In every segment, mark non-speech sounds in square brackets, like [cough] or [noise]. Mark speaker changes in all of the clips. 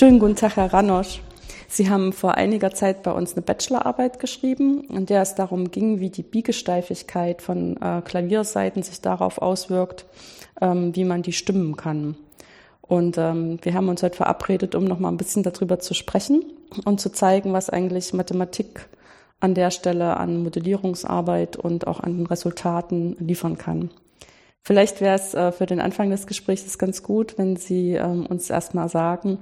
Speaker 1: Schönen guten Tag, Herr Ranosch. Sie haben vor einiger Zeit bei uns eine Bachelorarbeit geschrieben, in der es darum ging, wie die Biegesteifigkeit von äh, Klavierseiten sich darauf auswirkt, ähm, wie man die stimmen kann. Und ähm, wir haben uns heute verabredet, um noch mal ein bisschen darüber zu sprechen und zu zeigen, was eigentlich Mathematik an der Stelle an Modellierungsarbeit und auch an Resultaten liefern kann. Vielleicht wäre es äh, für den Anfang des Gesprächs ganz gut, wenn Sie ähm, uns erstmal sagen,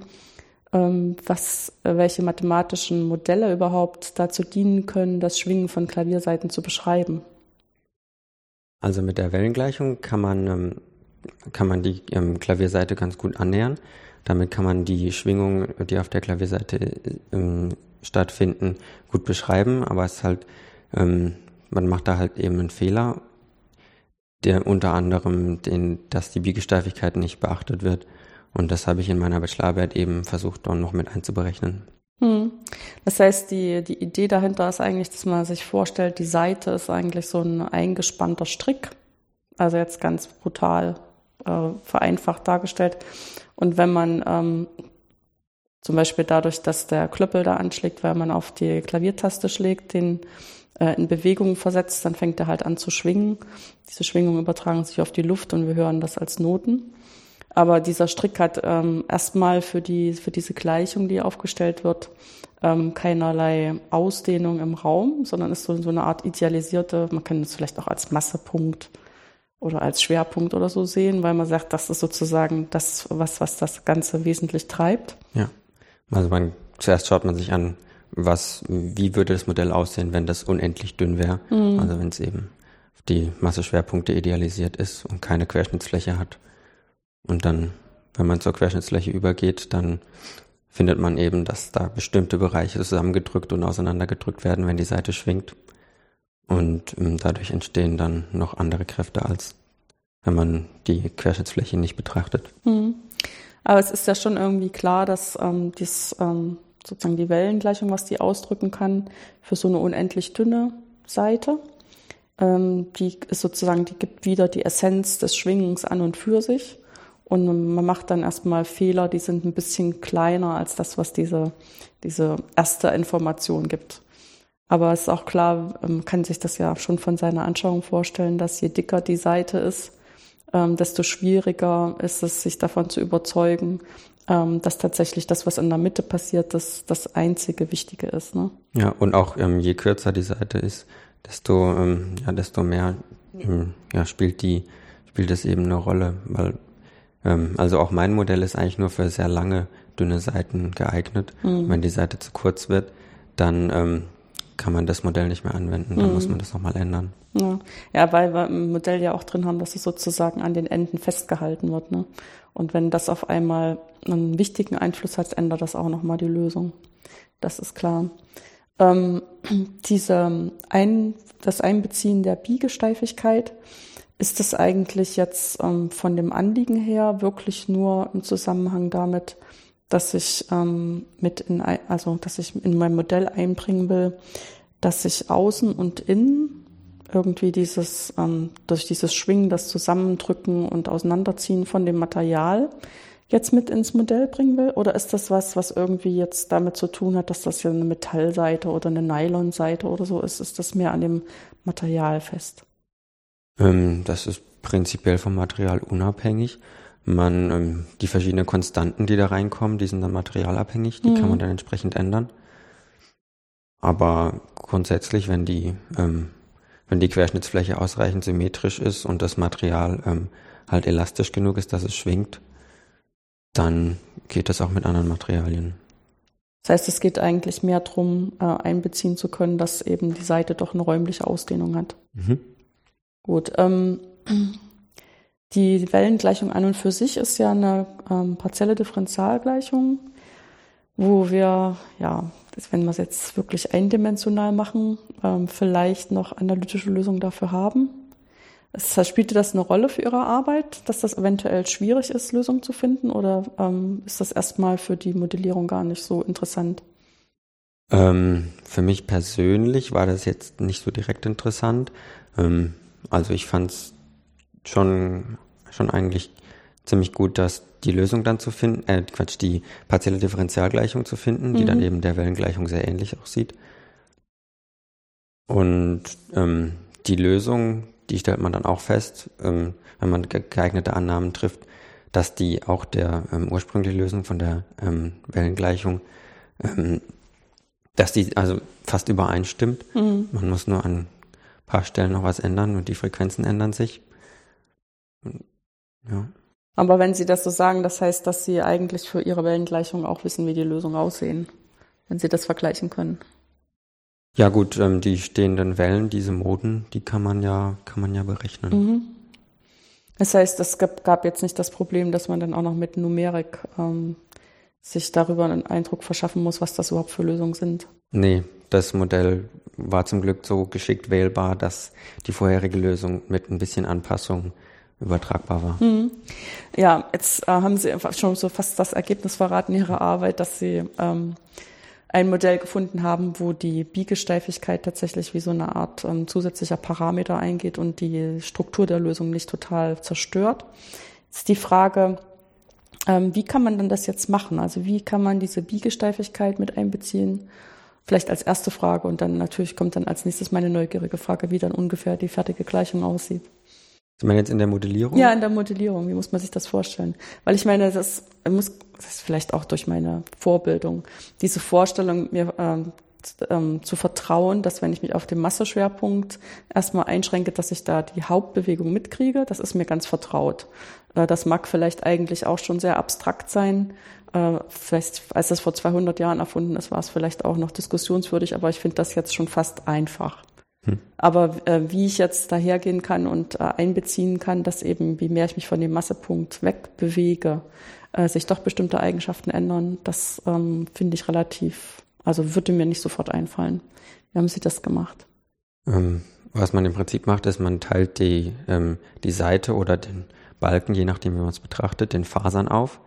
Speaker 1: was, äh, welche mathematischen Modelle überhaupt dazu dienen können, das Schwingen von Klavierseiten zu beschreiben.
Speaker 2: Also mit der Wellengleichung kann man, ähm, kann man die ähm, Klavierseite ganz gut annähern. Damit kann man die Schwingungen, die auf der Klavierseite ähm, stattfinden, gut beschreiben, aber es ist halt, ähm, man macht da halt eben einen Fehler, der unter anderem, den, dass die Biegesteifigkeit nicht beachtet wird. Und das habe ich in meiner Bachelorarbeit eben versucht, dann noch mit einzuberechnen.
Speaker 1: Hm. Das heißt, die, die Idee dahinter ist eigentlich, dass man sich vorstellt, die Seite ist eigentlich so ein eingespannter Strick. Also jetzt ganz brutal äh, vereinfacht dargestellt. Und wenn man ähm, zum Beispiel dadurch, dass der Klöppel da anschlägt, weil man auf die Klaviertaste schlägt, den äh, in Bewegung versetzt, dann fängt er halt an zu schwingen. Diese Schwingungen übertragen sich auf die Luft und wir hören das als Noten. Aber dieser Strick hat ähm, erstmal für, die, für diese Gleichung, die aufgestellt wird, ähm, keinerlei Ausdehnung im Raum, sondern ist so, so eine Art idealisierte, man kann es vielleicht auch als Massepunkt oder als Schwerpunkt oder so sehen, weil man sagt, das ist sozusagen das, was, was das Ganze wesentlich treibt.
Speaker 2: Ja. Also man, zuerst schaut man sich an, was, wie würde das Modell aussehen, wenn das unendlich dünn wäre. Mhm. Also wenn es eben die Masseschwerpunkte idealisiert ist und keine Querschnittsfläche hat. Und dann, wenn man zur Querschnittsfläche übergeht, dann findet man eben, dass da bestimmte Bereiche zusammengedrückt und auseinandergedrückt werden, wenn die Seite schwingt. Und ähm, dadurch entstehen dann noch andere Kräfte, als wenn man die Querschnittsfläche nicht betrachtet.
Speaker 1: Mhm. Aber es ist ja schon irgendwie klar, dass ähm, dies, ähm, sozusagen die Wellengleichung, was die ausdrücken kann, für so eine unendlich dünne Seite, ähm, die ist sozusagen, die gibt wieder die Essenz des Schwingens an und für sich. Und man macht dann erstmal Fehler, die sind ein bisschen kleiner als das, was diese, diese erste Information gibt. Aber es ist auch klar, man ähm, kann sich das ja schon von seiner Anschauung vorstellen, dass je dicker die Seite ist, ähm, desto schwieriger ist es, sich davon zu überzeugen, ähm, dass tatsächlich das, was in der Mitte passiert, das, das einzige Wichtige ist. Ne?
Speaker 2: Ja, und auch ähm, je kürzer die Seite ist, desto, ähm, ja, desto mehr ähm, ja, spielt die, spielt es eben eine Rolle, weil also auch mein Modell ist eigentlich nur für sehr lange, dünne Seiten geeignet. Mhm. Wenn die Seite zu kurz wird, dann ähm, kann man das Modell nicht mehr anwenden, dann mhm. muss man das nochmal ändern.
Speaker 1: Ja. ja, weil wir im Modell ja auch drin haben, dass es sozusagen an den Enden festgehalten wird. Ne? Und wenn das auf einmal einen wichtigen Einfluss hat, ändert das auch nochmal die Lösung. Das ist klar. Ähm, [clears throat] diese ein, das Einbeziehen der Biegesteifigkeit ist das eigentlich jetzt ähm, von dem Anliegen her wirklich nur im Zusammenhang damit, dass ich ähm, mit in, also dass ich in mein Modell einbringen will, dass ich außen und innen irgendwie dieses ähm, durch dieses Schwingen, das Zusammendrücken und Auseinanderziehen von dem Material jetzt mit ins Modell bringen will? Oder ist das was, was irgendwie jetzt damit zu tun hat, dass das ja eine Metallseite oder eine Nylonseite oder so ist? Ist das mehr an dem Material fest?
Speaker 2: Ähm, das ist prinzipiell vom Material unabhängig. Man, ähm, die verschiedenen Konstanten, die da reinkommen, die sind dann materialabhängig, die mhm. kann man dann entsprechend ändern. Aber grundsätzlich, wenn die, ähm, wenn die Querschnittsfläche ausreichend symmetrisch ist und das Material ähm, halt elastisch genug ist, dass es schwingt, dann geht das auch mit anderen Materialien.
Speaker 1: Das heißt, es geht eigentlich mehr darum, äh, einbeziehen zu können, dass eben die Seite doch eine räumliche Ausdehnung hat. Mhm. Gut. Ähm, die Wellengleichung an und für sich ist ja eine ähm, partielle Differentialgleichung, wo wir, ja, wenn wir es jetzt wirklich eindimensional machen, ähm, vielleicht noch analytische Lösungen dafür haben. Es, spielte das eine Rolle für Ihre Arbeit, dass das eventuell schwierig ist, Lösungen zu finden, oder ähm, ist das erstmal für die Modellierung gar nicht so interessant?
Speaker 2: Ähm, für mich persönlich war das jetzt nicht so direkt interessant. Ähm, also ich fand es schon, schon eigentlich ziemlich gut, dass die Lösung dann zu finden, äh, Quatsch, die partielle Differentialgleichung zu finden, die
Speaker 1: Mhm.
Speaker 2: dann eben der Wellengleichung sehr ähnlich aussieht. Und ähm, die Lösung, die stellt man dann auch fest, ähm, wenn man ge- geeignete Annahmen trifft, dass die auch der ähm, ursprünglichen Lösung von der ähm, Wellengleichung, ähm, dass die also fast übereinstimmt.
Speaker 1: Mhm.
Speaker 2: Man muss nur an paar Stellen noch was ändern und die Frequenzen ändern sich. Und, ja.
Speaker 1: Aber wenn Sie das so sagen, das heißt, dass Sie eigentlich für Ihre Wellengleichung auch wissen, wie die Lösungen aussehen, wenn Sie das vergleichen können.
Speaker 2: Ja gut, ähm, die stehenden Wellen, diese Moden, die kann man ja, kann man ja berechnen.
Speaker 1: Mhm. Das heißt, es gab, gab jetzt nicht das Problem, dass man dann auch noch mit Numerik ähm, sich darüber einen Eindruck verschaffen muss, was das überhaupt für Lösungen sind.
Speaker 2: Nee, das Modell war zum Glück so geschickt wählbar, dass die vorherige Lösung mit ein bisschen Anpassung übertragbar war.
Speaker 1: Mhm. Ja, jetzt äh, haben Sie schon so fast das Ergebnis verraten Ihrer Arbeit, dass Sie ähm, ein Modell gefunden haben, wo die Biegesteifigkeit tatsächlich wie so eine Art ähm, zusätzlicher Parameter eingeht und die Struktur der Lösung nicht total zerstört. Jetzt die Frage, ähm, wie kann man denn das jetzt machen? Also wie kann man diese Biegesteifigkeit mit einbeziehen? Vielleicht als erste Frage und dann natürlich kommt dann als nächstes meine neugierige Frage, wie dann ungefähr die fertige Gleichung aussieht.
Speaker 2: Sind wir jetzt in der Modellierung?
Speaker 1: Ja, in der Modellierung. Wie muss man sich das vorstellen? Weil ich meine, das muss, das ist vielleicht auch durch meine Vorbildung, diese Vorstellung, mir ähm, ähm, zu vertrauen, dass wenn ich mich auf den Masseschwerpunkt erstmal einschränke, dass ich da die Hauptbewegung mitkriege, das ist mir ganz vertraut. Äh, das mag vielleicht eigentlich auch schon sehr abstrakt sein. Äh, vielleicht, als das vor 200 Jahren erfunden ist, war es vielleicht auch noch diskussionswürdig, aber ich finde das jetzt schon fast einfach. Aber äh, wie ich jetzt dahergehen kann und äh, einbeziehen kann, dass eben, wie mehr ich mich von dem Massepunkt wegbewege, äh, sich doch bestimmte Eigenschaften ändern, das ähm, finde ich relativ, also würde mir nicht sofort einfallen. Wie haben Sie das gemacht?
Speaker 2: Ähm, was man im Prinzip macht, ist, man teilt die, ähm, die Seite oder den Balken, je nachdem, wie man es betrachtet, den Fasern auf.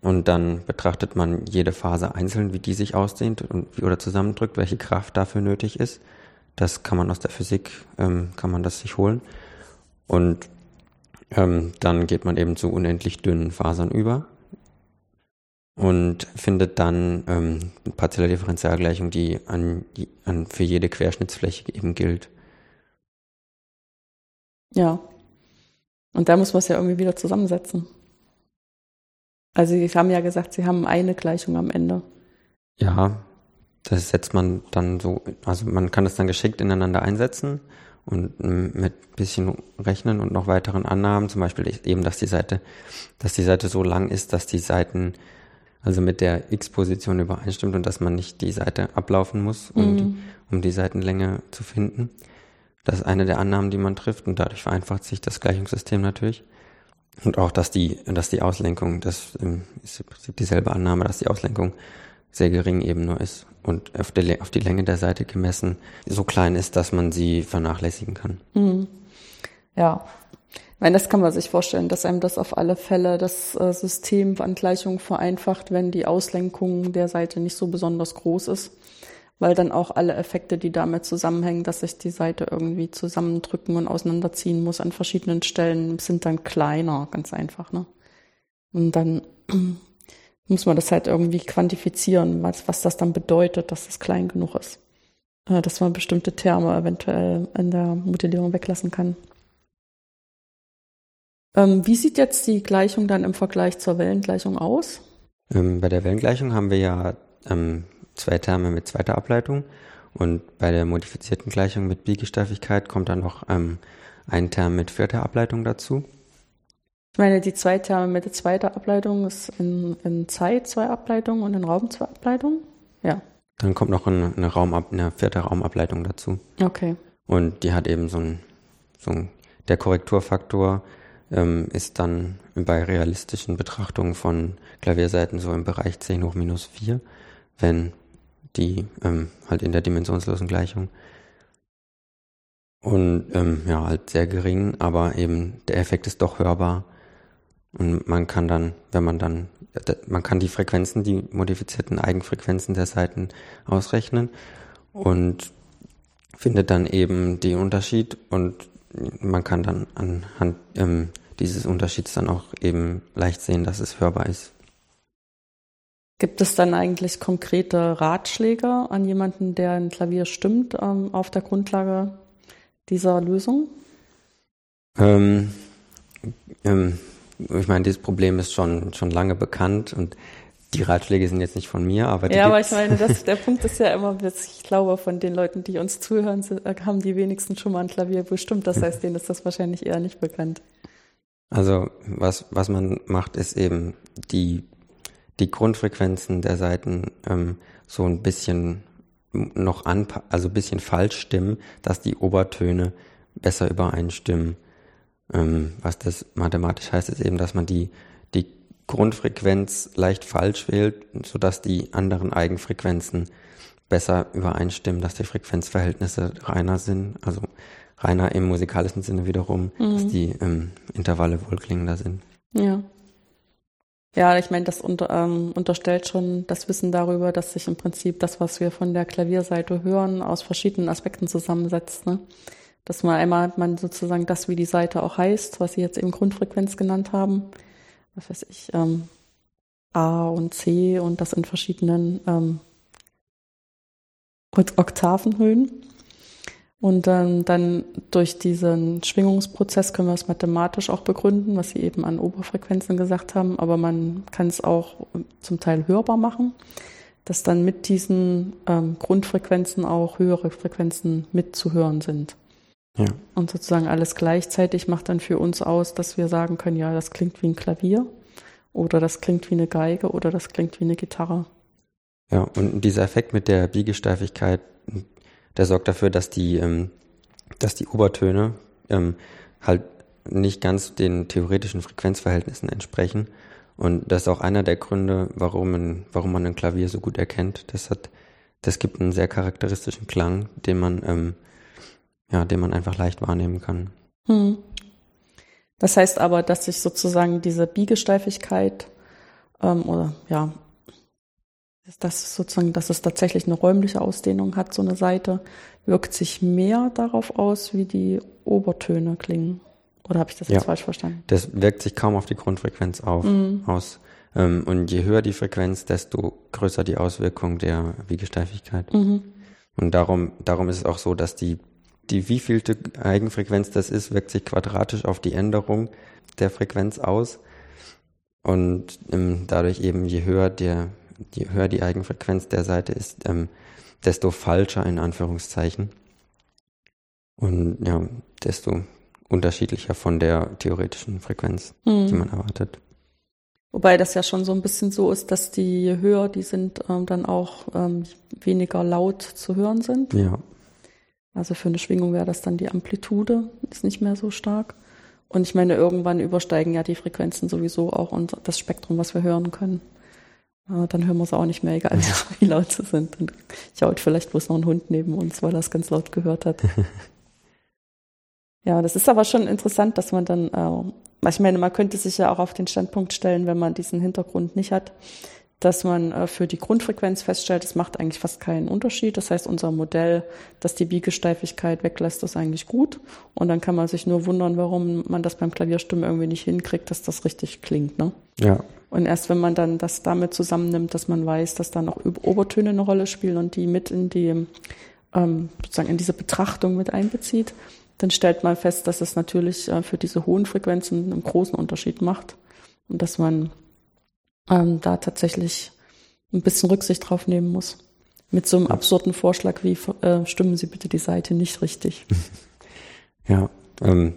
Speaker 2: Und dann betrachtet man jede Faser einzeln, wie die sich ausdehnt und oder zusammendrückt, welche Kraft dafür nötig ist. Das kann man aus der Physik, ähm, kann man das sich holen. Und ähm, dann geht man eben zu unendlich dünnen Fasern über und findet dann ähm, eine partielle Differentialgleichung, die an, an für jede Querschnittsfläche eben gilt.
Speaker 1: Ja. Und da muss man es ja irgendwie wieder zusammensetzen. Also Sie haben ja gesagt, Sie haben eine Gleichung am Ende.
Speaker 2: Ja, das setzt man dann so, also man kann es dann geschickt ineinander einsetzen und mit bisschen rechnen und noch weiteren Annahmen, zum Beispiel eben, dass die Seite, dass die Seite so lang ist, dass die Seiten also mit der X-Position übereinstimmt und dass man nicht die Seite ablaufen muss, um,
Speaker 1: Mhm.
Speaker 2: die, um die Seitenlänge zu finden. Das ist eine der Annahmen, die man trifft und dadurch vereinfacht sich das Gleichungssystem natürlich. Und auch, dass die, dass die Auslenkung, das ähm, ist im Prinzip dieselbe Annahme, dass die Auslenkung sehr gering eben nur ist und auf die, auf die Länge der Seite gemessen so klein ist, dass man sie vernachlässigen kann.
Speaker 1: Mhm. Ja. Ich meine, das kann man sich vorstellen, dass einem das auf alle Fälle das äh, System an Gleichungen vereinfacht, wenn die Auslenkung der Seite nicht so besonders groß ist, weil dann auch alle Effekte, die damit zusammenhängen, dass sich die Seite irgendwie zusammendrücken und auseinanderziehen muss an verschiedenen Stellen, sind dann kleiner, ganz einfach. Ne? Und dann [clears throat] muss man das halt irgendwie quantifizieren, was, was das dann bedeutet, dass es klein genug ist. Äh, dass man bestimmte Terme eventuell in der Modellierung weglassen kann. Ähm, wie sieht jetzt die Gleichung dann im Vergleich zur Wellengleichung aus?
Speaker 2: Ähm, bei der Wellengleichung haben wir ja ähm, zwei Terme mit zweiter Ableitung und bei der modifizierten Gleichung mit Biegesteifigkeit kommt dann noch ähm, ein Term mit vierter Ableitung dazu.
Speaker 1: Ich meine, die zwei Terme mit der zweiten Ableitung ist in, in Zeit zwei Ableitungen und in Raum zwei Ableitungen? Ja,
Speaker 2: Dann kommt noch eine, eine, Raumab eine vierte Raumableitung dazu.
Speaker 1: okay.
Speaker 2: Und die hat eben so ein, so ein der Korrekturfaktor ähm, ist dann bei realistischen Betrachtungen von Klavierseiten so im Bereich 10 hoch minus 4, wenn die ähm, halt in der dimensionslosen Gleichung. Und ähm, ja, halt sehr gering, aber eben der Effekt ist doch hörbar. Und man kann dann, wenn man dann, man kann die Frequenzen, die modifizierten Eigenfrequenzen der Seiten ausrechnen und findet dann eben den Unterschied und man kann dann anhand ähm, dieses Unterschieds dann auch eben leicht sehen, dass es hörbar ist.
Speaker 1: Gibt es dann eigentlich konkrete Ratschläge an jemanden, der ein Klavier stimmt, ähm, auf der Grundlage dieser Lösung?
Speaker 2: Ähm, ähm, ich meine, dieses Problem ist schon, schon lange bekannt und die Ratschläge sind jetzt nicht von mir, aber die
Speaker 1: Ja, aber ich meine, das, [laughs] der Punkt ist ja immer, ich glaube, von den Leuten, die uns zuhören, äh, haben die wenigsten schon mal ein Klavier bestimmt. Das heißt, denen ist das wahrscheinlich eher nicht bekannt.
Speaker 2: Also was, was man macht, ist eben die die Grundfrequenzen der Seiten ähm, so ein bisschen noch an, also ein bisschen falsch stimmen, dass die Obertöne besser übereinstimmen. Ähm, was das mathematisch heißt, ist eben, dass man die, die Grundfrequenz leicht falsch wählt, sodass die anderen Eigenfrequenzen besser übereinstimmen, dass die Frequenzverhältnisse reiner sind, also reiner im musikalischen Sinne wiederum, mhm. dass die ähm, Intervalle wohlklingender sind.
Speaker 1: Ja. Ja, ich meine, das unter, ähm, unterstellt schon das Wissen darüber, dass sich im Prinzip das, was wir von der Klavierseite hören, aus verschiedenen Aspekten zusammensetzt. Ne? Dass man einmal hat man sozusagen das, wie die Seite auch heißt, was Sie jetzt eben Grundfrequenz genannt haben, was weiß ich, ähm, A und C und das in verschiedenen ähm, Oktavenhöhen. Und ähm, dann durch diesen Schwingungsprozess können wir es mathematisch auch begründen, was Sie eben an Oberfrequenzen gesagt haben, aber man kann es auch zum Teil hörbar machen, dass dann mit diesen ähm, Grundfrequenzen auch höhere Frequenzen mitzuhören sind. Ja. Und sozusagen alles gleichzeitig macht dann für uns aus, dass wir sagen können, ja, das klingt wie ein Klavier oder das klingt wie eine Geige oder das klingt wie eine Gitarre.
Speaker 2: Ja, und dieser Effekt mit der Biegesteifigkeit der sorgt dafür, dass die, ähm, dass die Obertöne ähm, halt nicht ganz den theoretischen Frequenzverhältnissen entsprechen. Und das ist auch einer der Gründe, warum, ein, warum man ein Klavier so gut erkennt. Das hat, das gibt einen sehr charakteristischen Klang, den man, ähm, ja, den man einfach leicht wahrnehmen kann. Hm.
Speaker 1: Das heißt aber, dass sich sozusagen diese Biegesteifigkeit ähm, oder ja das sozusagen, dass es tatsächlich eine räumliche Ausdehnung hat, so eine Seite, wirkt sich mehr darauf aus, wie die Obertöne klingen. Oder habe ich das jetzt falsch verstanden?
Speaker 2: Das wirkt sich kaum auf die Grundfrequenz auf, mhm. aus. Ähm, und je höher die Frequenz, desto größer die Auswirkung der Wiegesteifigkeit. Mhm. Und darum, darum ist es auch so, dass die, die wievielte Eigenfrequenz das ist, wirkt sich quadratisch auf die Änderung der Frequenz aus. Und ähm, dadurch eben, je höher der, je höher die Eigenfrequenz der Seite ist, ähm, desto falscher in Anführungszeichen. Und ja, desto unterschiedlicher von der theoretischen Frequenz, mhm. die man erwartet.
Speaker 1: Wobei das ja schon so ein bisschen so ist, dass die höher, die sind ähm, dann auch ähm, weniger laut zu hören sind.
Speaker 2: Ja.
Speaker 1: Also für eine Schwingung wäre das dann die Amplitude, ist nicht mehr so stark. Und ich meine, irgendwann übersteigen ja die Frequenzen sowieso auch und das Spektrum, was wir hören können. Dann hören wir es auch nicht mehr, egal [laughs] wie laut sie sind. Dann jault vielleicht bloß noch ein Hund neben uns, weil er es ganz laut gehört hat. [laughs] ja, das ist aber schon interessant, dass man dann, äh, ich meine, man könnte sich ja auch auf den Standpunkt stellen, wenn man diesen Hintergrund nicht hat, dass man äh, für die Grundfrequenz feststellt, es macht eigentlich fast keinen Unterschied. Das heißt, unser Modell, das die Biegesteifigkeit weglässt, ist eigentlich gut. Und dann kann man sich nur wundern, warum man das beim Klavierstimmen irgendwie nicht hinkriegt, dass das richtig klingt. Ne?
Speaker 2: Ja.
Speaker 1: Und erst wenn man dann das damit zusammennimmt, dass man weiß, dass da noch Obertöne eine Rolle spielen und die mit in die ähm, sozusagen in diese Betrachtung mit einbezieht, dann stellt man fest, dass es natürlich äh, für diese hohen Frequenzen einen großen Unterschied macht und dass man ähm, da tatsächlich ein bisschen Rücksicht drauf nehmen muss. Mit so einem absurden Vorschlag wie äh, stimmen Sie bitte die Seite nicht richtig. [laughs]
Speaker 2: Ja, ähm,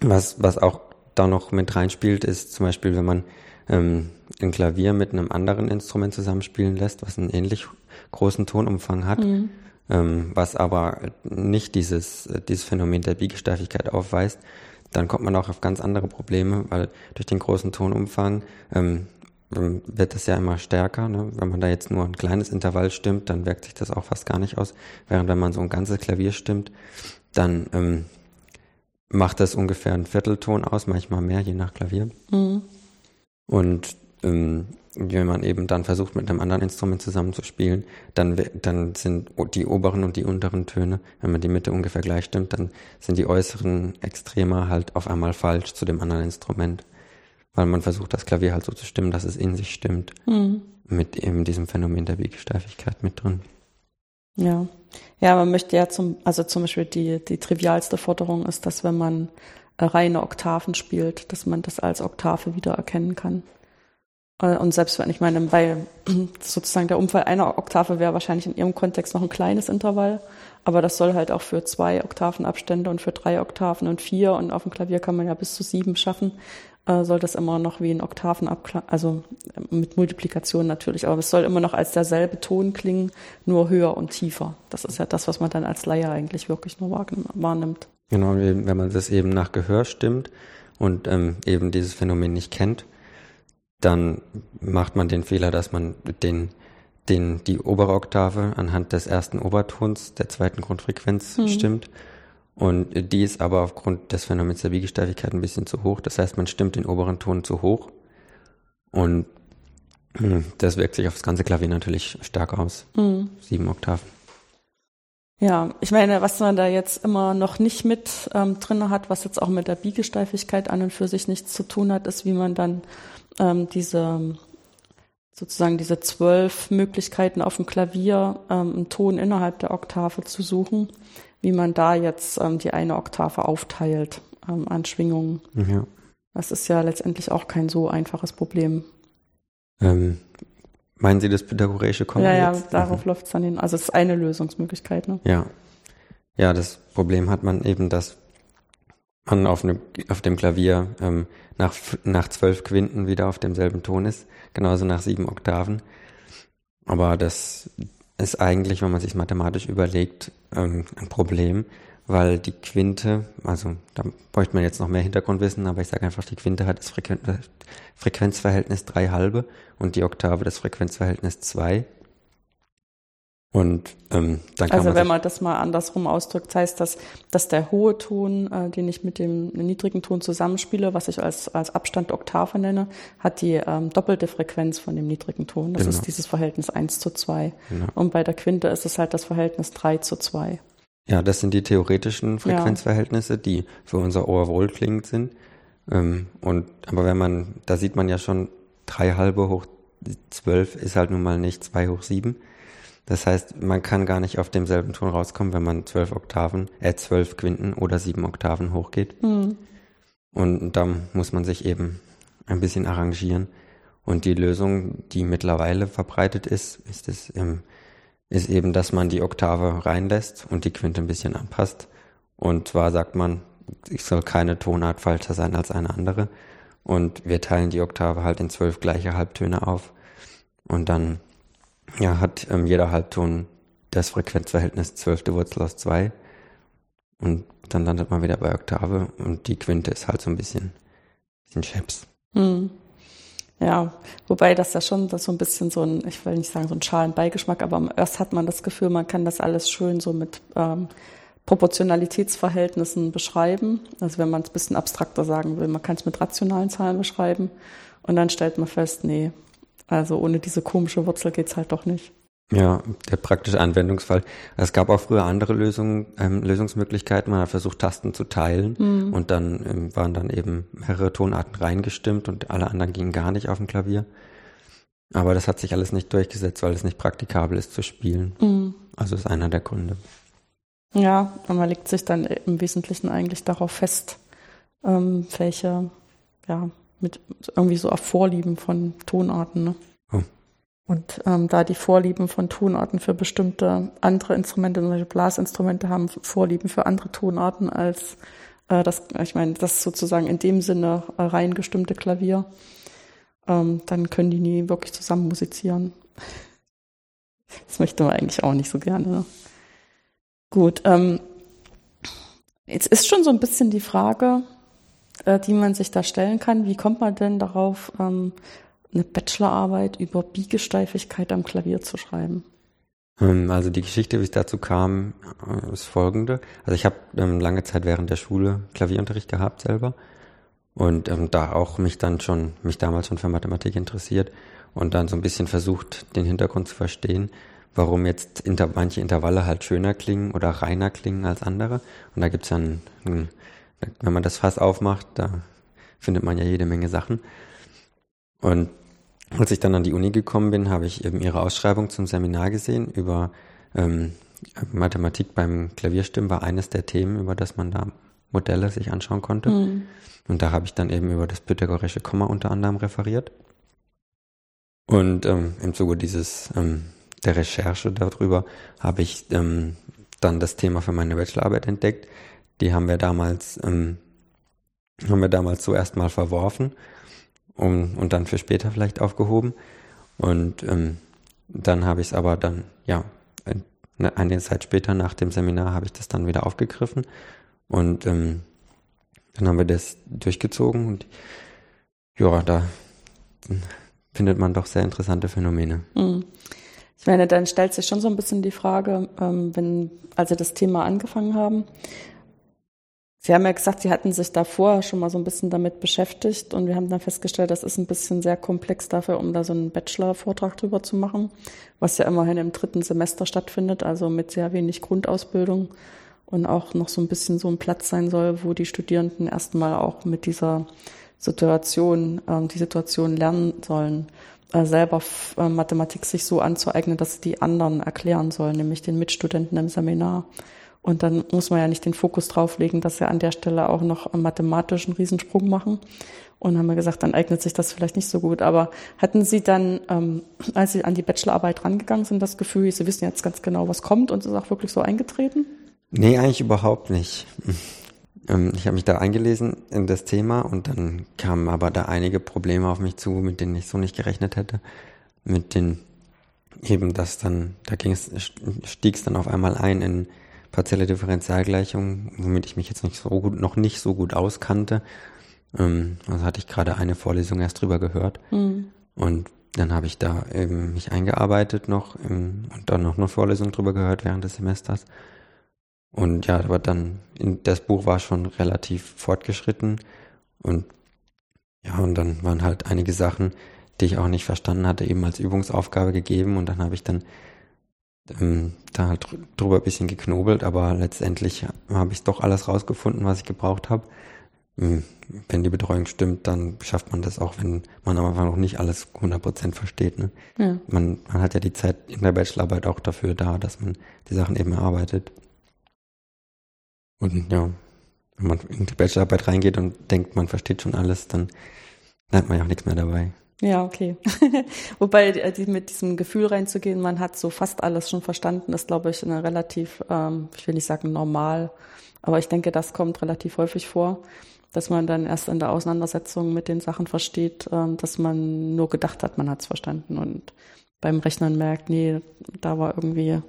Speaker 2: was, was auch da noch mit reinspielt, ist zum Beispiel, wenn man ähm, ein Klavier mit einem anderen Instrument zusammenspielen lässt, was einen ähnlich großen Tonumfang hat, mhm. ähm, was aber nicht dieses, dieses Phänomen der Biegesteifigkeit aufweist, dann kommt man auch auf ganz andere Probleme, weil durch den großen Tonumfang ähm, ähm, wird das ja immer stärker. Ne? Wenn man da jetzt nur ein kleines Intervall stimmt, dann wirkt sich das auch fast gar nicht aus. Während wenn man so ein ganzes Klavier stimmt, dann ähm, macht das ungefähr einen Viertelton aus, manchmal mehr, je nach Klavier. Mhm. Und ähm, wenn man eben dann versucht, mit einem anderen Instrument zusammenzuspielen, dann, dann sind die oberen und die unteren Töne, wenn man die Mitte ungefähr gleich stimmt, dann sind die äußeren Extrema halt auf einmal falsch zu dem anderen Instrument. Weil man versucht, das Klavier halt so zu stimmen, dass es in sich stimmt. Mhm. Mit eben diesem Phänomen der Biegesteifigkeit mit drin.
Speaker 1: Ja. Ja, man möchte ja zum, also zum Beispiel die, die trivialste Forderung ist, dass wenn man reine Oktaven spielt, dass man das als Oktave wiedererkennen kann. Äh, und selbst wenn ich meine, bei [clears throat] sozusagen der Umfall einer Oktave wäre wahrscheinlich in ihrem Kontext noch ein kleines Intervall, aber das soll halt auch für zwei Oktavenabstände und für drei Oktaven und vier und auf dem Klavier kann man ja bis zu sieben schaffen, äh, soll das immer noch wie ein Oktavenabklang, also mit Multiplikation natürlich, aber es soll immer noch als derselbe Ton klingen, nur höher und tiefer. Das ist ja das, was man dann als Laie eigentlich wirklich nur wahrnimmt.
Speaker 2: Genau, wenn man das eben nach Gehör stimmt und ähm, eben dieses Phänomen nicht kennt, dann macht man den Fehler, dass man den, den, die obere Oktave anhand des ersten Obertons der zweiten Grundfrequenz mhm. stimmt. Und die ist aber aufgrund des Phänomens der Biegesteifigkeit ein bisschen zu hoch. Das heißt, man stimmt den oberen Ton zu hoch. Und hm, das wirkt sich auf das ganze Klavier natürlich stark aus. Mhm. Sieben Oktaven.
Speaker 1: Ja, ich meine, was man da jetzt immer noch nicht mit ähm, drin hat, was jetzt auch mit der Biegesteifigkeit an und für sich nichts zu tun hat, ist, wie man dann ähm, diese sozusagen diese zwölf Möglichkeiten auf dem Klavier, ähm, einen Ton innerhalb der Oktave zu suchen, wie man da jetzt ähm, die eine Oktave aufteilt ähm, an Schwingungen. Ja. Das ist ja letztendlich auch kein so einfaches Problem.
Speaker 2: Ähm, meinen Sie das pythagoreische
Speaker 1: Komma? Ja, ja, darauf mhm. läuft es dann hin. Also es ist eine Lösungsmöglichkeit. Ne?
Speaker 2: Ja. Ja, das Problem hat man eben, dass man auf, ne, auf dem Klavier ähm, nach, nach zwölf Quinten wieder auf demselben Ton ist, genauso nach sieben Oktaven. Aber das ist eigentlich, wenn man sich mathematisch überlegt, ähm, ein Problem, weil die Quinte, also da bräuchte man jetzt noch mehr Hintergrundwissen, aber ich sage einfach, die Quinte hat das Frequen Frequenzverhältnis drei halbe und die Oktave das Frequenzverhältnis zwei. Und ähm, dann kann
Speaker 1: also
Speaker 2: man
Speaker 1: wenn man das mal andersrum ausdrückt, heißt das, dass der hohe Ton, äh, den ich mit dem niedrigen Ton zusammenspiele, was ich als, als Abstand Oktave nenne, hat die ähm, doppelte Frequenz von dem niedrigen Ton. Das genau. ist dieses Verhältnis 1 zu 2. Genau. Und bei der Quinte ist es halt das Verhältnis 3 zu 2.
Speaker 2: Ja, das sind die theoretischen Frequenzverhältnisse, ja. die für unser Ohr wohlklingend sind. Ähm, und aber wenn man, da sieht man ja schon, drei halbe hoch zwölf ist halt nun mal nicht zwei hoch sieben das heißt, man kann gar nicht auf demselben Ton rauskommen, wenn man zwölf Oktaven, äh, zwölf Quinten oder sieben Oktaven hochgeht. Mhm. Und da muss man sich eben ein bisschen arrangieren. Und die Lösung, die mittlerweile verbreitet ist, ist es, ähm, ist eben, dass man die Oktave reinlässt und die Quinte ein bisschen anpasst. Und zwar sagt man, ich soll keine Tonart falscher sein als eine andere. Und wir teilen die Oktave halt in zwölf gleiche Halbtöne auf. Und dann ja, hat ähm, jeder Halbton das Frequenzverhältnis zwölfte Wurzel aus zwei. Und dann landet man wieder bei Oktave und die Quinte ist halt so ein bisschen, bisschen Scheps. Hm.
Speaker 1: Ja, wobei das ja schon das so ein bisschen so ein, ich will nicht sagen so ein Schalenbeigeschmack, aber erst hat man das Gefühl, man kann das alles schön so mit ähm, Proportionalitätsverhältnissen beschreiben. Also wenn man es ein bisschen abstrakter sagen will, man kann es mit rationalen Zahlen beschreiben und dann stellt man fest, nee, also ohne diese komische Wurzel geht's halt doch nicht.
Speaker 2: Ja, der praktische Anwendungsfall. Es gab auch früher andere Lösungen, ähm, Lösungsmöglichkeiten. Man hat versucht, Tasten zu teilen mhm. und dann ähm, waren dann eben mehrere Tonarten reingestimmt und alle anderen gingen gar nicht auf dem Klavier. Aber das hat sich alles nicht durchgesetzt, weil es nicht praktikabel ist zu spielen. Mhm. Also ist einer der Gründe.
Speaker 1: Ja, und man legt sich dann im Wesentlichen eigentlich darauf fest, ähm, welche ja, mit irgendwie so auf Vorlieben von Tonarten. Ne? Oh. Und ähm, da die Vorlieben von Tonarten für bestimmte andere Instrumente, zum Beispiel Blasinstrumente, haben Vorlieben für andere Tonarten als äh, das, ich meine, das sozusagen in dem Sinne äh, rein gestimmte Klavier, ähm, dann können die nie wirklich zusammen musizieren. Das möchte man eigentlich auch nicht so gerne. Ne? Gut, ähm, jetzt ist schon so ein bisschen die Frage, äh, die man sich da stellen kann. Wie kommt man denn darauf, ähm, eine Bachelorarbeit über Biegesteifigkeit am Klavier zu schreiben?
Speaker 2: Ähm, also die Geschichte, wie es dazu kam, äh, ist folgende. Also ich habe ähm, lange Zeit während der Schule Klavierunterricht gehabt selber und ähm, da auch mich dann schon, mich damals schon für Mathematik interessiert und dann so ein bisschen versucht, den Hintergrund zu verstehen, warum jetzt inter manche Intervalle halt schöner klingen oder reiner klingen als andere. Und da gibt's ja ein, ein, wenn man das Fass aufmacht, da findet man ja jede Menge Sachen. Und als ich dann an die Uni gekommen bin, habe ich eben ihre Ausschreibung zum Seminar gesehen über ähm, Mathematik beim Klavierstimmen war eines der Themen, über das man da Modelle sich anschauen konnte. Mhm. Und da habe ich dann eben über das pythagorische Komma unter anderem referiert. Und ähm, im Zuge dieses ähm, der Recherche darüber habe ich ähm, dann das Thema für meine Bachelorarbeit entdeckt. Die haben wir damals ähm, haben wir damals zuerst mal verworfen um, und dann für später vielleicht aufgehoben. Und ähm, dann habe ich es aber dann, ja, eine Zeit später nach dem Seminar habe ich das dann wieder aufgegriffen und ähm, dann haben wir das durchgezogen und ja, da findet man doch sehr interessante Phänomene. Mhm.
Speaker 1: Ich meine, dann stellt sich schon so ein bisschen die Frage, ähm, wenn, als Sie das Thema angefangen haben, Sie haben ja gesagt, Sie hatten sich davor schon mal so ein bisschen damit beschäftigt und wir haben dann festgestellt, das ist ein bisschen sehr komplex dafür, um da so einen Bachelor-Vortrag drüber zu machen, was ja immerhin im dritten Semester stattfindet, also mit sehr wenig Grundausbildung und auch noch so ein bisschen so ein Platz sein soll, wo die Studierenden erstmal auch mit dieser Situation, äh, die Situation lernen sollen, äh, selber äh, Mathematik sich so anzueignen, dass sie die anderen erklären sollen, nämlich den Mitstudenten im Seminar. Und dann muss man ja nicht den Fokus drauflegen, dass wir an der Stelle auch noch einen mathematischen Riesensprung machen. Und haben wir gesagt, dann eignet sich das vielleicht nicht so gut. Aber hatten Sie dann, ähm, als Sie an die Bachelorarbeit rangegangen sind, das Gefühl, Sie wissen jetzt ganz genau, was kommt und es ist auch wirklich so eingetreten?
Speaker 2: Nee, eigentlich überhaupt nicht. [laughs] Ähm, ich habe mich da eingelesen in das Thema und dann kamen aber da einige Probleme auf mich zu, mit denen ich so nicht gerechnet hätte. Mit den eben das dann, da ging es, stieg es dann auf einmal ein in partielle Differentialgleichung, womit ich mich jetzt nicht so gut, noch nicht so gut auskannte. Ähm, also hatte ich gerade eine Vorlesung erst drüber gehört. Mhm. Und dann habe ich da eben mich eingearbeitet noch im, und dann noch eine Vorlesung drüber gehört während des Semesters. Und ja, aber dann, das Buch war schon relativ fortgeschritten und ja, und dann waren halt einige Sachen, die ich auch nicht verstanden hatte, eben als Übungsaufgabe gegeben und dann habe ich dann ähm, da halt drüber ein bisschen geknobelt, aber letztendlich habe ich doch alles rausgefunden, was ich gebraucht habe. Ähm, wenn die Betreuung stimmt, dann schafft man das auch, wenn man am Anfang noch nicht alles 100% versteht. Ne? Ja. Man, man hat ja die Zeit in der Bachelorarbeit auch dafür da, dass man die Sachen eben erarbeitet. Und ja, wenn man in die Bachelorarbeit reingeht und denkt, man versteht schon alles, dann lernt man ja auch nichts mehr dabei.
Speaker 1: Ja, okay. [laughs] Wobei die, mit diesem Gefühl reinzugehen, man hat so fast alles schon verstanden, ist, glaube ich, eine relativ, ähm, ich will nicht sagen normal, aber ich denke, das kommt relativ häufig vor, dass man dann erst in der Auseinandersetzung mit den Sachen versteht, ähm, dass man nur gedacht hat, man hat es verstanden und beim Rechnen merkt, nee, da war irgendwie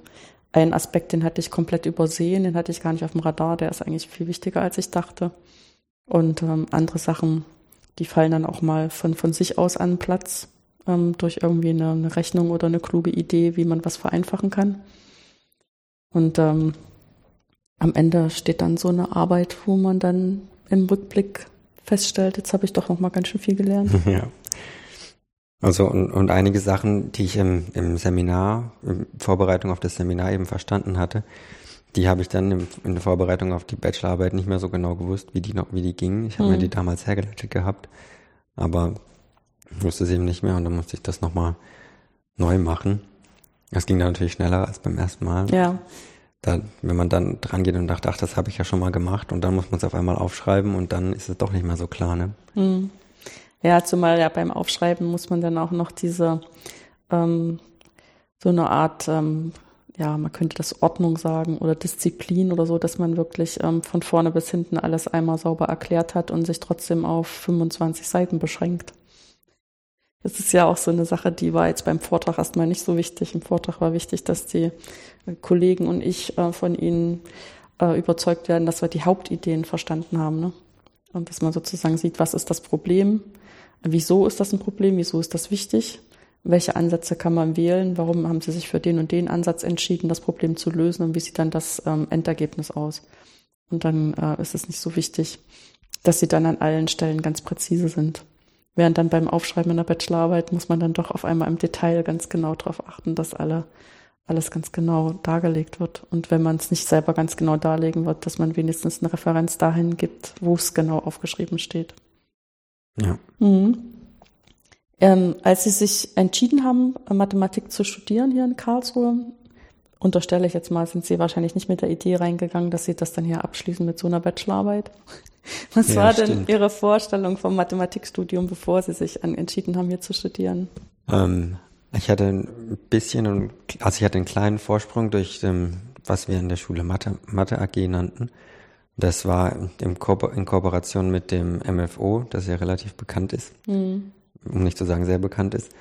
Speaker 1: ein Aspekt, den hatte ich komplett übersehen, den hatte ich gar nicht auf dem Radar, der ist eigentlich viel wichtiger, als ich dachte. Und ähm, andere Sachen, die fallen dann auch mal von, von sich aus an Platz ähm, durch irgendwie eine, eine, Rechnung oder eine kluge Idee, wie man was vereinfachen kann. Und ähm, am Ende steht dann so eine Arbeit, wo man dann im Rückblick feststellt, jetzt habe ich doch noch mal ganz schön viel gelernt. [laughs]
Speaker 2: Ja. Also und, und einige Sachen, die ich im, im Seminar, in Vorbereitung auf das Seminar eben verstanden hatte, die habe ich dann in der Vorbereitung auf die Bachelorarbeit nicht mehr so genau gewusst, wie die noch, wie die gingen. Ich habe mhm. mir die damals hergeleitet gehabt, aber ich wusste es eben nicht mehr und dann musste ich das nochmal neu machen. Das ging dann natürlich schneller als beim ersten Mal.
Speaker 1: Ja.
Speaker 2: Da, wenn man dann dran geht und dachte, ach, das habe ich ja schon mal gemacht und dann muss man es auf einmal aufschreiben und dann ist es doch nicht mehr so klar, ne?
Speaker 1: Mhm. Ja, zumal ja beim Aufschreiben muss man dann auch noch diese ähm, so eine Art, ähm, ja, man könnte das Ordnung sagen oder Disziplin oder so, dass man wirklich ähm, von vorne bis hinten alles einmal sauber erklärt hat und sich trotzdem auf 25 Seiten beschränkt. Das ist ja auch so eine Sache, die war jetzt beim Vortrag erstmal nicht so wichtig. Im Vortrag war wichtig, dass die äh, Kollegen und ich äh, von ihnen äh, überzeugt werden, dass wir die Hauptideen verstanden haben. Ne? Und dass man sozusagen sieht, was ist das Problem, Wieso ist das ein Problem? Wieso ist das wichtig? Welche Ansätze kann man wählen? Warum haben Sie sich für den und den Ansatz entschieden, das Problem zu lösen? Und wie sieht dann das ähm, Endergebnis aus? Und dann äh, ist es nicht so wichtig, dass sie dann an allen Stellen ganz präzise sind. Während dann beim Aufschreiben in der Bachelorarbeit muss man dann doch auf einmal im Detail ganz genau darauf achten, dass alle, alles ganz genau dargelegt wird. Und wenn man es nicht selber ganz genau darlegen wird, dass man wenigstens eine Referenz dahin gibt, wo es genau aufgeschrieben steht.
Speaker 2: Ja.
Speaker 1: Mhm. Ähm, als Sie sich entschieden haben, Mathematik zu studieren hier in Karlsruhe, unterstelle ich jetzt mal, sind Sie wahrscheinlich nicht mit der Idee reingegangen, dass Sie das dann hier abschließen mit so einer Bachelorarbeit. [laughs] Was ja, war denn stimmt. Ihre Vorstellung vom Mathematikstudium, bevor Sie sich entschieden haben, hier zu studieren?
Speaker 2: Ähm, ich hatte ein bisschen, also ich hatte einen kleinen Vorsprung durch, ähm, was wir in der Schule Mathe, Mathe AG nannten. Das war in Kooperation mit dem MFO, das ja relativ bekannt ist, mhm. Um nicht zu sagen sehr bekannt ist.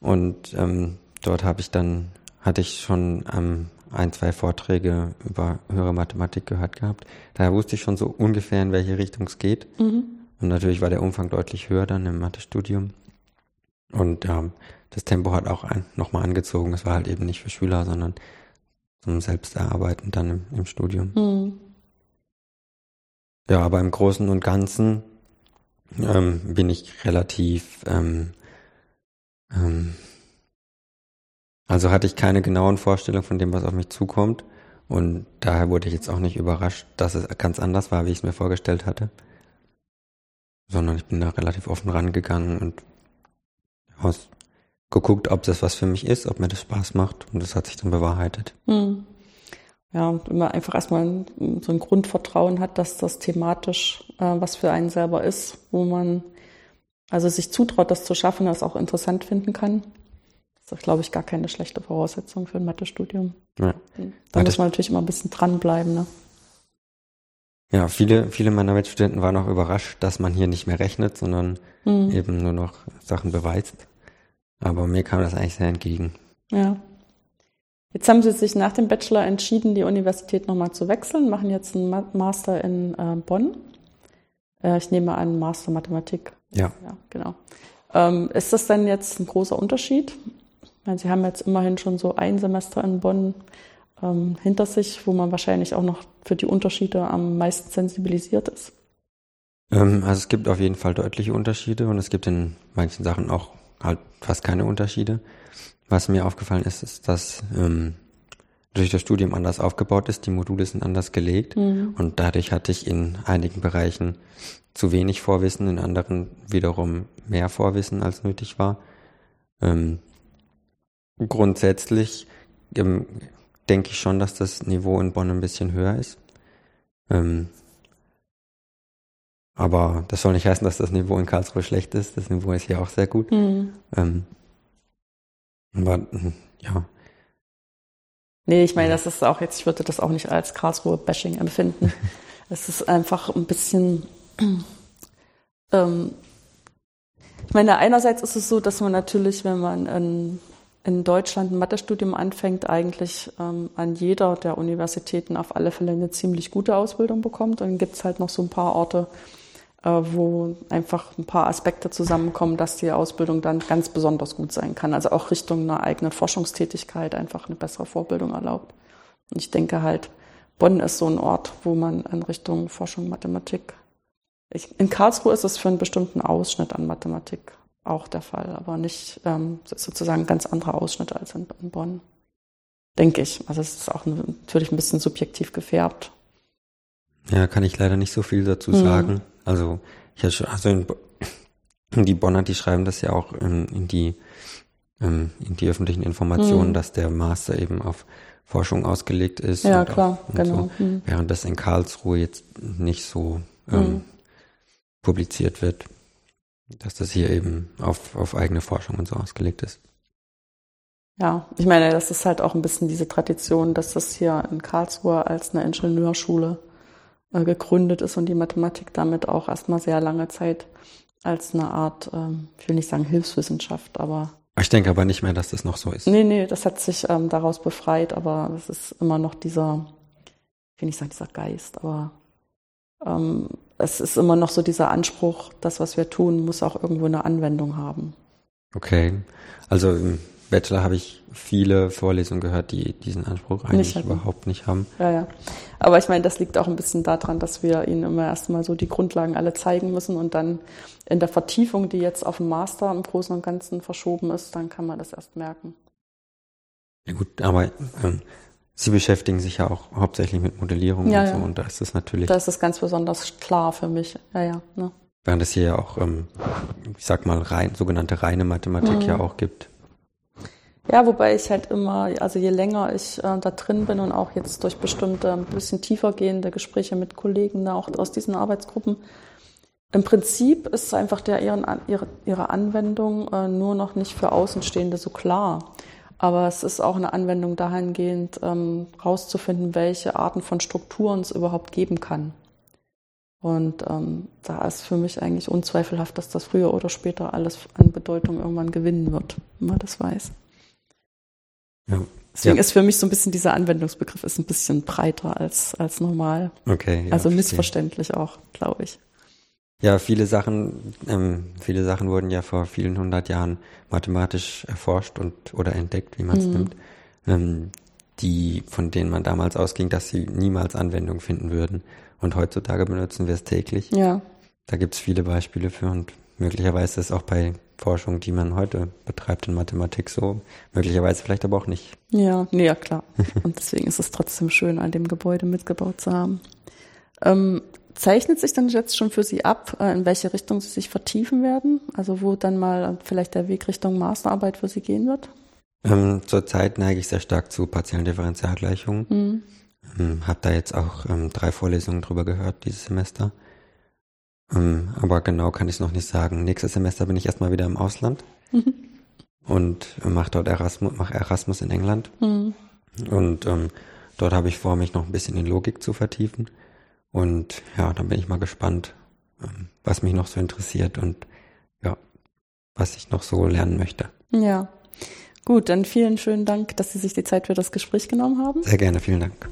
Speaker 2: Und ähm, dort habe ich dann, hatte ich schon ähm, ein, zwei Vorträge über höhere Mathematik gehört gehabt. Daher wusste ich schon so ungefähr, in welche Richtung es geht. Mhm. Und natürlich war der Umfang deutlich höher dann im Mathestudium. Und ja, das Tempo hat auch ein, nochmal angezogen. Es war halt eben nicht für Schüler, sondern zum Selbsterarbeiten dann im, im Studium. Mhm. Ja, aber im Großen und Ganzen ähm, bin ich relativ ähm, ähm, also hatte ich keine genauen Vorstellungen von dem, was auf mich zukommt. Und daher wurde ich jetzt auch nicht überrascht, dass es ganz anders war, wie ich es mir vorgestellt hatte. Sondern ich bin da relativ offen rangegangen und aus, geguckt, ob das was für mich ist, ob mir das Spaß macht. Und das hat sich dann bewahrheitet. Hm.
Speaker 1: Ja, und wenn man einfach erstmal so ein Grundvertrauen hat, dass das thematisch äh, was für einen selber ist, wo man also sich zutraut, das zu schaffen, das auch interessant finden kann das ist, glaube ich, gar keine schlechte Voraussetzung für ein Mathestudium. Ja. Da muss man natürlich immer ein bisschen dranbleiben. Ne?
Speaker 2: Ja, viele, viele meiner Mitstudenten waren auch überrascht, dass man hier nicht mehr rechnet, sondern mhm. eben nur noch Sachen beweist. Aber mir kam das eigentlich sehr entgegen.
Speaker 1: Ja. Jetzt haben Sie sich nach dem Bachelor entschieden, die Universität nochmal zu wechseln, machen jetzt einen Master in äh, Bonn. Äh, ich nehme an, Master Mathematik.
Speaker 2: Ja.
Speaker 1: Ja, genau. Ähm, ist das denn jetzt ein großer Unterschied? meine, Sie haben jetzt immerhin schon so ein Semester in Bonn ähm, hinter sich, wo man wahrscheinlich auch noch für die Unterschiede am meisten sensibilisiert ist.
Speaker 2: Ähm, also es gibt auf jeden Fall deutliche Unterschiede und es gibt in manchen Sachen auch halt fast keine Unterschiede. Was mir aufgefallen ist, ist, dass ähm, durch das Studium anders aufgebaut ist, die Module sind anders gelegt mhm. und dadurch hatte ich in einigen Bereichen zu wenig Vorwissen, in anderen wiederum mehr Vorwissen als nötig war. Ähm, grundsätzlich ähm, denke ich schon, dass das Niveau in Bonn ein bisschen höher ist. Ähm, aber das soll nicht heißen, dass das Niveau in Karlsruhe schlecht ist. Das Niveau ist hier auch sehr gut. Mhm. Aber hm, ja.
Speaker 1: Nee, ich meine, das ist auch jetzt, ich würde das auch nicht als Karlsruhe-Bashing empfinden. [laughs] es ist einfach ein bisschen, ähm, ich meine, einerseits ist es so, dass man natürlich, wenn man ein in Deutschland ein Mathestudium anfängt, eigentlich ähm, an jeder der Universitäten auf alle Fälle eine ziemlich gute Ausbildung bekommt. dann gibt es halt noch so ein paar Orte, wo einfach ein paar Aspekte zusammenkommen, dass die Ausbildung dann ganz besonders gut sein kann. Also auch Richtung einer eigenen Forschungstätigkeit einfach eine bessere Vorbildung erlaubt. Und ich denke halt, Bonn ist so ein Ort, wo man in Richtung Forschung Mathematik ich, in Karlsruhe ist es für einen bestimmten Ausschnitt an Mathematik auch der Fall, aber nicht ähm, sozusagen ganz andere Ausschnitte als in, in Bonn. Denke ich. Also es ist auch natürlich ein bisschen subjektiv gefärbt.
Speaker 2: Ja, kann ich leider nicht so viel dazu mhm. sagen. Also ich hatte schon, also in, [clears throat] die Bonner, die schreiben das ja auch in, in die ähm, in die öffentlichen Informationen, mhm. dass der Master eben auf Forschung ausgelegt ist.
Speaker 1: Ja, klar, auch, genau.
Speaker 2: So, mhm. Während das in Karlsruhe jetzt nicht so ähm, mhm. publiziert wird dass das hier eben auf, auf eigene Forschung und so ausgelegt ist.
Speaker 1: Ja, ich meine, das ist halt auch ein bisschen diese Tradition, dass das hier in Karlsruhe als eine Ingenieurschule äh, gegründet ist und die Mathematik damit auch erstmal sehr lange Zeit als eine Art, ähm, ich will nicht sagen Hilfswissenschaft, aber.
Speaker 2: Ich denke aber nicht mehr, dass das noch so ist.
Speaker 1: Nee, nee, das hat sich ähm, daraus befreit, aber es ist immer noch dieser, ich will nicht sagen dieser Geist, aber ähm, es ist immer noch so dieser Anspruch, das, was wir tun, muss auch irgendwo eine Anwendung haben.
Speaker 2: Okay. Also Bachelor habe ich viele Vorlesungen gehört, die diesen Anspruch eigentlich nicht überhaupt nicht haben.
Speaker 1: Ja, ja. Aber ich meine, das liegt auch ein bisschen daran, dass wir ihnen immer erstmal so die Grundlagen alle zeigen müssen und dann in der Vertiefung, die jetzt auf dem Master im Großen und Ganzen verschoben ist, dann kann man das erst merken.
Speaker 2: Ja gut, aber ähm, Sie beschäftigen sich ja auch hauptsächlich mit Modellierung
Speaker 1: ja,
Speaker 2: und so
Speaker 1: ja.
Speaker 2: und da ist es natürlich.
Speaker 1: Da ist es ganz besonders klar für mich. Ja, ja. Ne?
Speaker 2: Während es hier ja auch, ähm, ich sag mal, rein, sogenannte reine Mathematik mhm. ja auch gibt.
Speaker 1: Ja, wobei ich halt immer, also je länger ich äh, da drin bin und auch jetzt durch bestimmte ein bisschen tiefer gehende Gespräche mit Kollegen, da auch aus diesen Arbeitsgruppen, im Prinzip ist einfach der ihren, ihre, ihre Anwendung äh, nur noch nicht für Außenstehende so klar. Aber es ist auch eine Anwendung dahingehend, ähm, rauszufinden, welche Arten von Strukturen es überhaupt geben kann. Und ähm, da ist für mich eigentlich unzweifelhaft, dass das früher oder später alles an Bedeutung irgendwann gewinnen wird, wenn man das weiß. Ja. Deswegen ja. ist für mich so ein bisschen dieser Anwendungsbegriff ist ein bisschen breiter als, als normal.
Speaker 2: Okay.
Speaker 1: Ja, also missverständlich auch, glaube ich.
Speaker 2: Ja, viele Sachen, ähm, viele Sachen wurden ja vor vielen hundert Jahren mathematisch erforscht und oder entdeckt, wie man es mhm. nimmt, ähm, die von denen man damals ausging, dass sie niemals Anwendung finden würden. Und heutzutage benutzen wir es täglich.
Speaker 1: Ja.
Speaker 2: Da gibt es viele Beispiele für und möglicherweise ist es auch bei Forschung, die man heute betreibt in Mathematik so, möglicherweise vielleicht aber auch nicht.
Speaker 1: Ja, nee, ja klar. [laughs] und deswegen ist es trotzdem schön, an dem Gebäude mitgebaut zu haben. Ähm, zeichnet sich dann jetzt schon für Sie ab, äh, in welche Richtung Sie sich vertiefen werden? Also wo dann mal vielleicht der Weg Richtung Masterarbeit für Sie gehen wird?
Speaker 2: Ähm, zurzeit neige ich sehr stark zu partiellen Differentialgleichungen. Mhm. Ähm, habe da jetzt auch ähm, drei Vorlesungen drüber gehört dieses Semester. Ähm, aber genau kann ich es noch nicht sagen. Nächstes Semester bin ich erstmal wieder im Ausland mhm. [laughs] und mache dort Erasmus, mach Erasmus in England. Mhm. Und ähm, dort habe ich vor, mich noch ein bisschen in Logik zu vertiefen. Und ja, dann bin ich mal gespannt, ähm, was mich noch so interessiert und ja, was ich noch so lernen möchte.
Speaker 1: Ja. Gut, dann vielen schönen Dank, dass Sie sich die Zeit für das Gespräch genommen haben.
Speaker 2: Sehr gerne, vielen Dank.